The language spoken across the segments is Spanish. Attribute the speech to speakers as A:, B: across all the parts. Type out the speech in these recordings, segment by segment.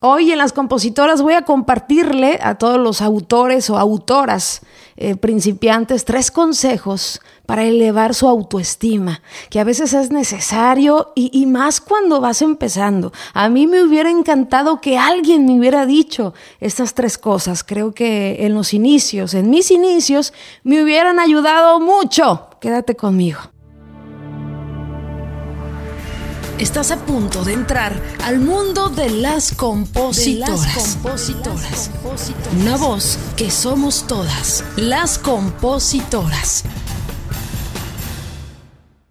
A: Hoy en las compositoras voy a compartirle a todos los autores o autoras eh, principiantes tres consejos para elevar su autoestima, que a veces es necesario y, y, más cuando vas empezando. A mí me hubiera encantado que alguien me hubiera dicho estas tres cosas. Creo que en los inicios, en mis inicios, me hubieran ayudado mucho. Quédate conmigo.
B: Estás a punto de entrar al mundo de las compositoras. De las compositoras. Una voz que somos todas, las compositoras.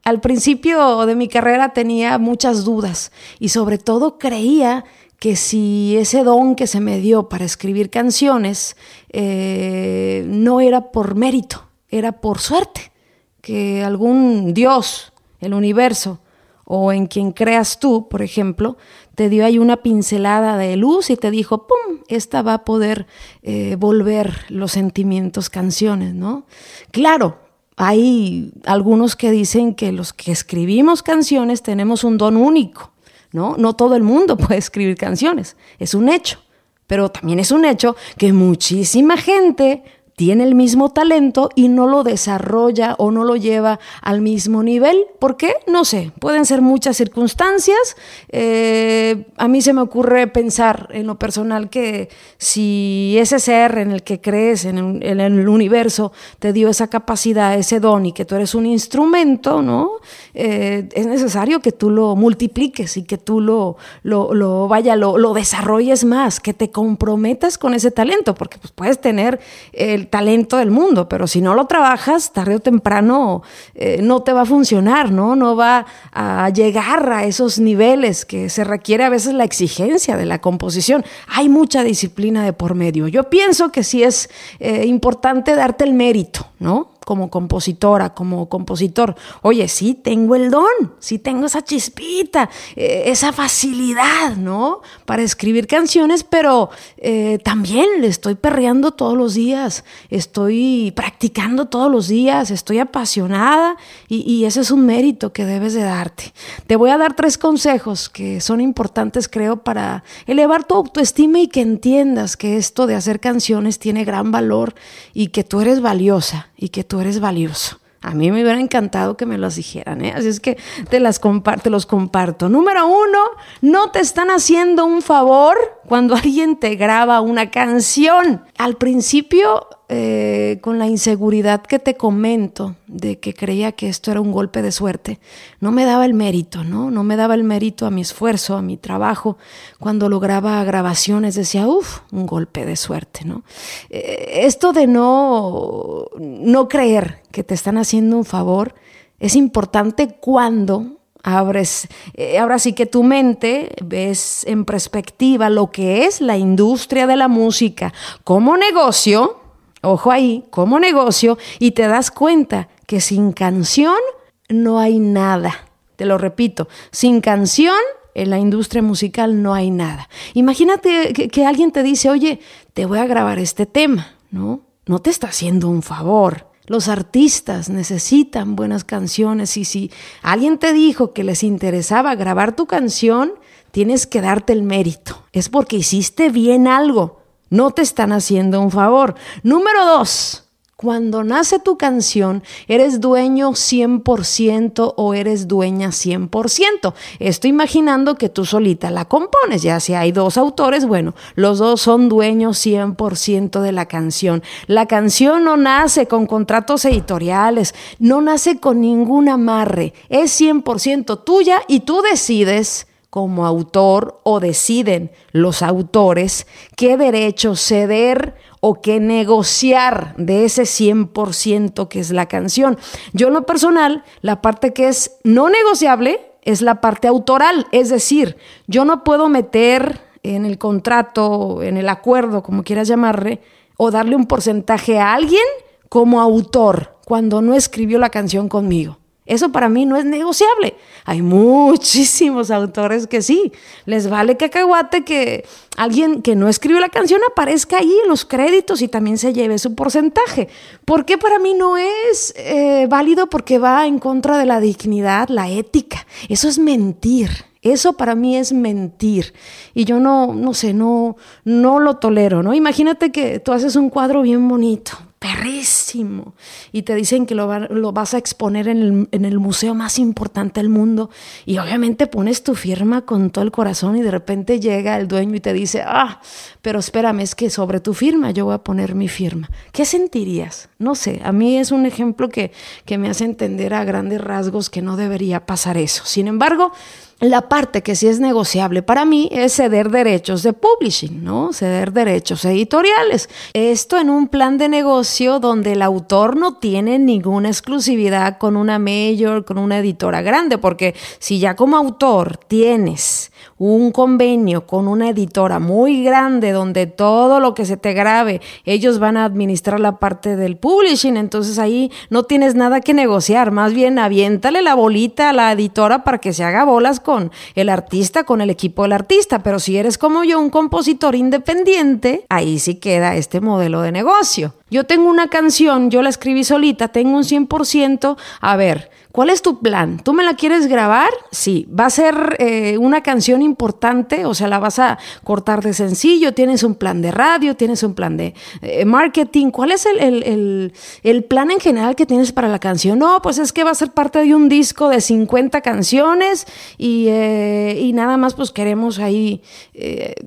A: Al principio de mi carrera tenía muchas dudas y sobre todo creía que si ese don que se me dio para escribir canciones eh, no era por mérito, era por suerte, que algún Dios, el universo, o en quien creas tú, por ejemplo, te dio ahí una pincelada de luz y te dijo, ¡pum!, esta va a poder eh, volver los sentimientos canciones, ¿no? Claro, hay algunos que dicen que los que escribimos canciones tenemos un don único, ¿no? No todo el mundo puede escribir canciones, es un hecho. Pero también es un hecho que muchísima gente tiene el mismo talento y no lo desarrolla o no lo lleva al mismo nivel. ¿Por qué? No sé, pueden ser muchas circunstancias. Eh, a mí se me ocurre pensar en lo personal que si ese ser en el que crees, en el, universo, te dio esa capacidad, ese don y que tú eres un instrumento, ¿no? Eh, es necesario que tú lo multipliques y que tú lo, lo, vaya, lo, lo desarrolles más, que te comprometas con ese talento, porque pues, puedes tener el talento del mundo, pero si no lo trabajas, tarde o temprano eh, no te va a funcionar, ¿no? No va a llegar a esos niveles que se requiere a veces la exigencia de la composición. Hay mucha disciplina de por medio. Yo pienso que sí es eh, importante darte el mérito, ¿no? Como compositora, como compositor. Oye, sí tengo el don, sí tengo esa chispita, eh, esa facilidad, ¿no? Para escribir canciones, pero eh, también le estoy perreando todos los días, estoy practicando todos los días, estoy apasionada y, y ese es un mérito que debes de darte. Te voy a dar tres consejos que son importantes, creo, para elevar tu autoestima y que entiendas que esto de hacer canciones tiene gran valor y que tú eres valiosa y que tú eres valioso. A mí me hubiera encantado que me los dijeran, ¿eh? así es que te las comparto, los comparto. Número uno, no te están haciendo un favor cuando alguien te graba una canción. Al principio, eh, con la inseguridad que te comento de que creía que esto era un golpe de suerte, no me daba el mérito, ¿no? No me daba el mérito a mi esfuerzo, a mi trabajo. Cuando lograba grabaciones decía, uff, un golpe de suerte, ¿no? Eh, esto de no, no creer que te están haciendo un favor es importante cuando abres, eh, ahora sí que tu mente ves en perspectiva lo que es la industria de la música como negocio, ojo ahí, como negocio, y te das cuenta que sin canción no hay nada. Te lo repito, sin canción en la industria musical no hay nada. Imagínate que, que alguien te dice, oye, te voy a grabar este tema, ¿no? No te está haciendo un favor los artistas necesitan buenas canciones y si alguien te dijo que les interesaba grabar tu canción, tienes que darte el mérito. Es porque hiciste bien algo. No te están haciendo un favor. Número dos, cuando nace tu canción, ¿eres dueño 100% o eres dueña 100%? Estoy imaginando que tú solita la compones, ya si hay dos autores, bueno, los dos son dueños 100% de la canción. La canción no nace con contratos editoriales, no nace con ningún amarre, es 100% tuya y tú decides como autor o deciden los autores qué derecho ceder o qué negociar de ese 100% que es la canción. Yo en lo personal, la parte que es no negociable es la parte autoral, es decir, yo no puedo meter en el contrato, en el acuerdo, como quieras llamarle, o darle un porcentaje a alguien como autor cuando no escribió la canción conmigo. Eso para mí no es negociable. Hay muchísimos autores que sí. Les vale cacahuate que alguien que no escribió la canción aparezca ahí en los créditos y también se lleve su porcentaje. ¿Por qué para mí no es eh, válido? Porque va en contra de la dignidad, la ética. Eso es mentir. Eso para mí es mentir. Y yo no, no sé, no, no lo tolero, ¿no? Imagínate que tú haces un cuadro bien bonito, perrísimo, y te dicen que lo, vas a exponer en el, en el, museo más importante del mundo, y obviamente pones tu firma con todo el corazón y de repente llega el dueño y te dice, ah, pero espérame, es que sobre tu firma yo voy a poner mi firma. ¿Qué sentirías? No sé, a mí es un ejemplo que, que me hace entender a grandes rasgos que no debería pasar eso. Sin embargo, la parte que sí es negociable para mí es ceder derechos de publishing, ¿no? Ceder derechos editoriales. Esto en un plan de negocio donde el autor no tiene ninguna exclusividad con una mayor, con una editora grande, porque si ya como autor tienes un convenio con una editora muy grande donde todo lo que se te grabe, ellos van a administrar la parte del publishing, entonces ahí no tienes nada que negociar, más bien aviéntale la bolita a la editora para que se haga bolas con el artista, con el equipo del artista, pero si eres como yo, un compositor independiente, ahí sí queda este modelo de negocio. Yo tengo una canción, yo la escribí solita, tengo un 100%, a ver, ¿Cuál es tu plan? ¿Tú me la quieres grabar? Sí. ¿Va a ser eh, una canción importante? O sea, la vas a cortar de sencillo. ¿Tienes un plan de radio? ¿Tienes un plan de eh, marketing? ¿Cuál es el, plan en general que tienes para la canción? No, pues es que va a ser parte de un disco de 50 canciones y, eh, y nada más pues queremos ahí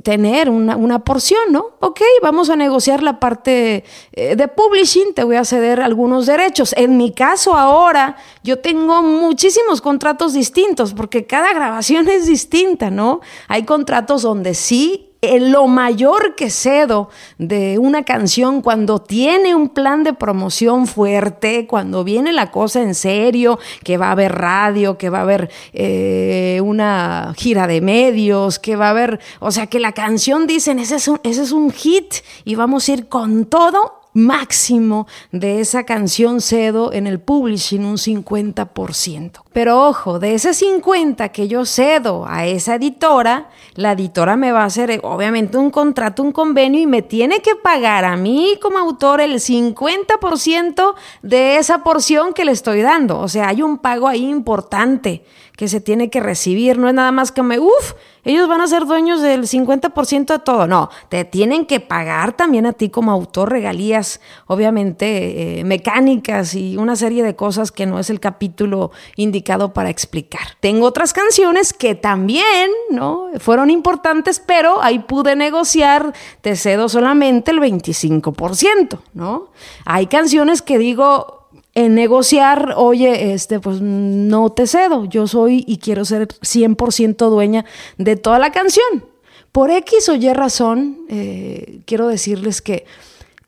A: tener una, una, porción, ¿no? Ok, vamos a negociar la parte de publishing. Te voy a ceder algunos derechos. En mi caso ahora, yo tengo tengo muchísimos contratos distintos porque cada grabación es distinta, ¿no? Hay contratos donde sí lo mayor que cedo de una canción cuando tiene un plan de promoción fuerte, cuando viene la cosa en serio, que va a haber radio, que va a haber eh, una gira de medios, que va a haber, o sea, que la canción dicen, ese es ese es un hit y vamos a ir con todo máximo de esa canción cedo en el publishing un 50%. Pero ojo, de ese 50 que yo cedo a esa editora, la editora me va a hacer obviamente un contrato, un convenio y me tiene que pagar a mí como autor el 50% de esa porción que le estoy dando. O sea, hay un pago ahí importante que se tiene que recibir. No es nada más que me, uff, ellos van a ser dueños del 50% de todo. No, te tienen que pagar también a ti como autor regalías, obviamente eh, mecánicas y una serie de cosas que no es el capítulo indicado para explicar. Tengo otras canciones que también, ¿no? Fueron importantes, pero ahí pude negociar, te cedo solamente el 25%, ¿no? Hay canciones que digo, en negociar, oye, este, pues no te cedo, yo soy y quiero ser 100% dueña de toda la canción. Por X o Y razón, eh, quiero decirles que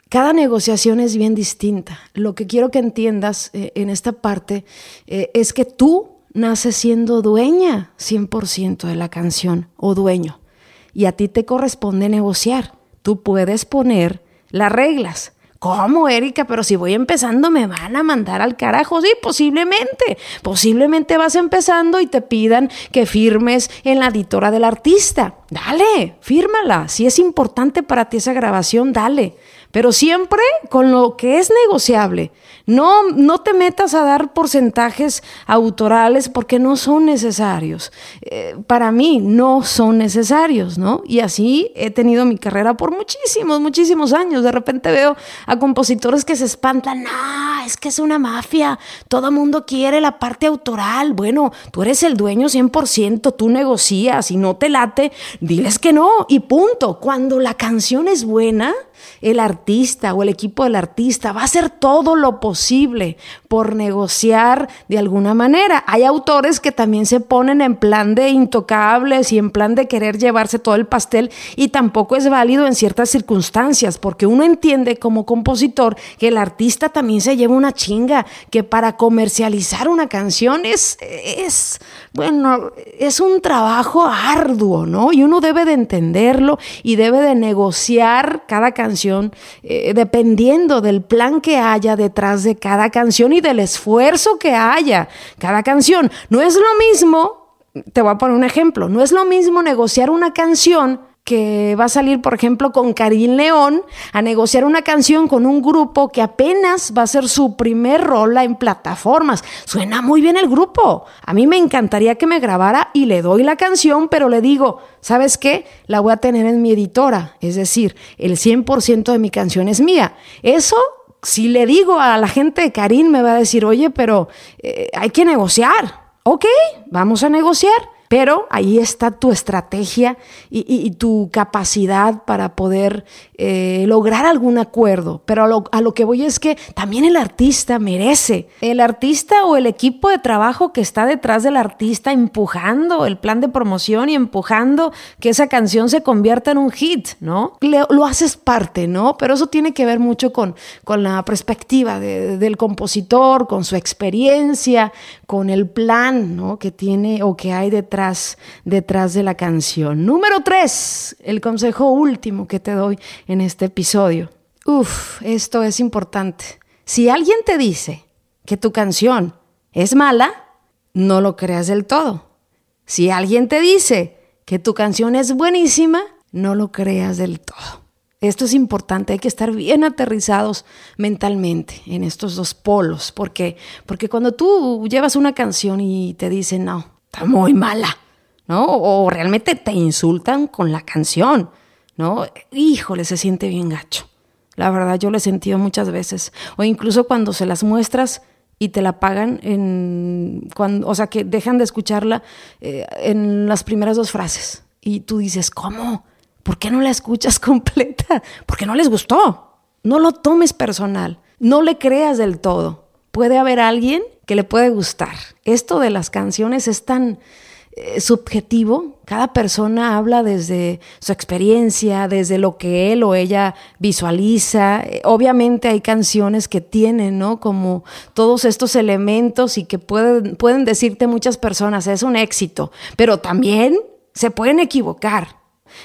A: cada negociación es bien distinta. Lo que quiero que entiendas eh, en esta parte eh, es que tú naces siendo dueña 100% de la canción o dueño. Y a ti te corresponde negociar. Tú puedes poner las reglas. ¿Cómo, Erika? Pero si voy empezando, me van a mandar al carajo. Sí, posiblemente. Posiblemente vas empezando y te pidan que firmes en la editora del artista. Dale, fírmala. Si es importante para ti esa grabación, dale pero siempre con lo que es negociable. No, no te metas a dar porcentajes autorales porque no son necesarios. Eh, para mí no son necesarios, ¿no? Y así he tenido mi carrera por muchísimos, muchísimos años. De repente veo a compositores que se espantan, no, es que es una mafia, todo mundo quiere la parte autoral. Bueno, tú eres el dueño 100%, tú negocias y no te late, diles que no y punto. Cuando la canción es buena, el artista o el equipo del artista va a hacer todo lo posible por negociar de alguna manera. Hay autores que también se ponen en plan de intocables y en plan de querer llevarse todo el pastel y tampoco es válido en ciertas circunstancias porque uno entiende como compositor que el artista también se lleva una chinga, que para comercializar una canción es, es bueno, es un trabajo arduo, ¿no? Y uno debe de entenderlo y debe de negociar cada canción eh, dependiendo del plan que haya detrás de cada canción y del esfuerzo que haya cada canción. No es lo mismo, te voy a poner un ejemplo, no es lo mismo negociar una canción que va a salir, por ejemplo, con Karim León a negociar una canción con un grupo que apenas va a ser su primer rola en plataformas. Suena muy bien el grupo. A mí me encantaría que me grabara y le doy la canción, pero le digo, ¿sabes qué? La voy a tener en mi editora. Es decir, el 100% de mi canción es mía. Eso si le digo a la gente de Karim, me va a decir, oye, pero eh, hay que negociar. Ok, vamos a negociar. Pero ahí está tu estrategia y, tu capacidad para poder eh, lograr algún acuerdo. Pero a lo, que voy es que también el artista merece. El artista o el equipo de trabajo que está detrás del artista empujando el plan de promoción y empujando que esa canción se convierta en un hit, ¿no? lo haces parte, ¿no? Pero eso tiene que ver mucho con, la perspectiva del compositor, con su experiencia, con el plan, ¿no? Que tiene o que hay detrás detrás, de la canción. Número tres, el consejo último que te doy en este episodio. Uf, esto es importante. Si alguien te dice que tu canción es mala, no lo creas del todo. Si alguien te dice que tu canción es buenísima, no lo creas del todo. Esto es importante, hay que estar bien aterrizados mentalmente en estos dos polos, porque porque cuando tú llevas una canción y te dicen, "No, está muy mala", ¿no? O realmente te insultan con la canción, ¿no? Híjole, se siente bien gacho. La verdad, yo lo he sentido muchas veces. O incluso cuando se las muestras y te la pagan en. Cuando, o sea, que dejan de escucharla eh, en las primeras dos frases. Y tú dices, ¿cómo? ¿Por qué no la escuchas completa? Porque no les gustó. No lo tomes personal. No le creas del todo. Puede haber alguien que le puede gustar. Esto de las canciones es tan eh, subjetivo. Cada persona habla desde su experiencia, desde lo que él o ella visualiza. Eh, obviamente hay canciones que tienen, ¿no? Como todos estos elementos y que pueden, pueden decirte muchas personas, es un éxito, pero también se pueden equivocar.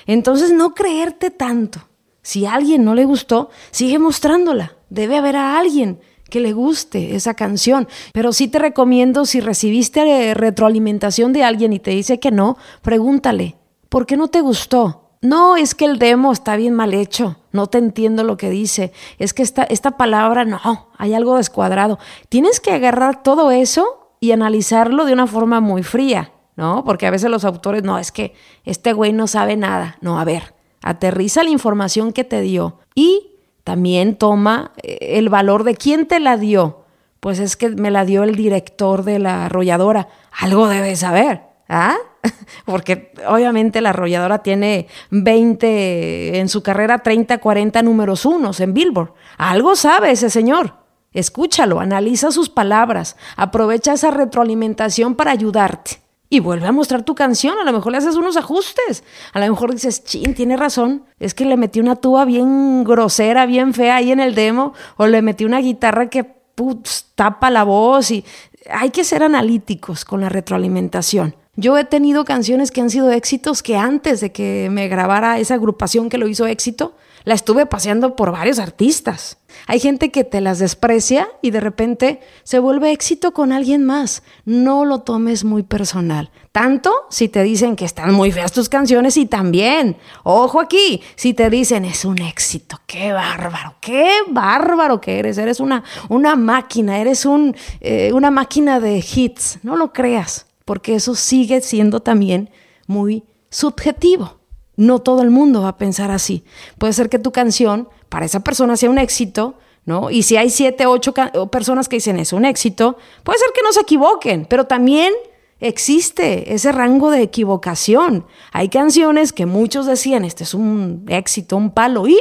A: Entonces no creerte tanto. Si a alguien no le gustó, sigue mostrándola. Debe haber a alguien que le guste esa canción. Pero sí te recomiendo, si recibiste eh, retroalimentación de alguien y te dice que no, pregúntale, ¿por qué no te gustó? No, es que el demo está bien mal hecho, no te entiendo lo que dice, es que esta, esta palabra no, hay algo descuadrado. Tienes que agarrar todo eso y analizarlo de una forma muy fría, ¿no? Porque a veces los autores, no, es que este güey no sabe nada. No, a ver, aterriza la información que te dio y también toma eh, el valor de quién te la dio. Pues es que me la dio el director de la arrolladora. Algo debe saber, ¿ah? Porque obviamente la arrolladora tiene 20, en su carrera 30, 40 números unos en Billboard. Algo sabe ese señor. Escúchalo, analiza sus palabras, aprovecha esa retroalimentación para ayudarte y vuelve a mostrar tu canción. A lo mejor le haces unos ajustes. A lo mejor dices, chin, tiene razón. Es que le metí una tuba bien grosera, bien fea ahí en el demo. O le metí una guitarra que putz, tapa la voz. Y hay que ser analíticos con la retroalimentación. Yo he tenido canciones que han sido éxitos que antes de que me grabara esa agrupación que lo hizo éxito, la estuve paseando por varios artistas. Hay gente que te las desprecia y de repente se vuelve éxito con alguien más. No lo tomes muy personal. Tanto si te dicen que están muy feas tus canciones y también, ojo aquí, si te dicen es un éxito, qué bárbaro, qué bárbaro que eres, eres una, una máquina, eres un, eh, una máquina de hits. No lo creas, porque eso sigue siendo también muy subjetivo. No todo el mundo va a pensar así. Puede ser que tu canción para esa persona sea un éxito, ¿no? Y si hay siete, ocho personas que dicen es un éxito, puede ser que no se equivoquen, pero también existe ese rango de equivocación. Hay canciones que muchos decían, este es un éxito, un palo, y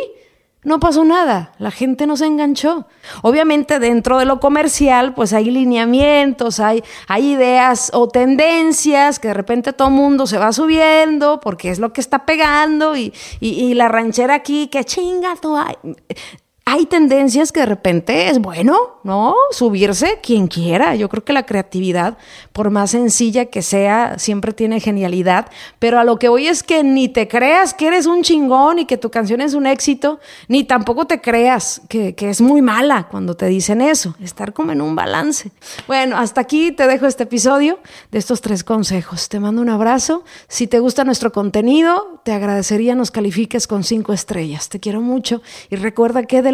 A: no pasó nada, la gente no se enganchó. Obviamente dentro de lo comercial pues hay lineamientos, hay, hay ideas o tendencias que de repente todo el mundo se va subiendo porque es lo que está pegando y, y, la ranchera aquí que chinga, hay. Hay tendencias que de repente es bueno, ¿no? Subirse quien quiera. Yo creo que la creatividad, por más sencilla que sea, siempre tiene genialidad. Pero a lo que voy es que ni te creas que eres un chingón y que tu canción es un éxito, ni tampoco te creas que, que es muy mala cuando te dicen eso. Estar como en un balance. Bueno, hasta aquí te dejo este episodio de estos tres consejos. Te mando un abrazo. Si te gusta nuestro contenido, te agradecería nos califiques con cinco estrellas. Te quiero mucho y recuerda que de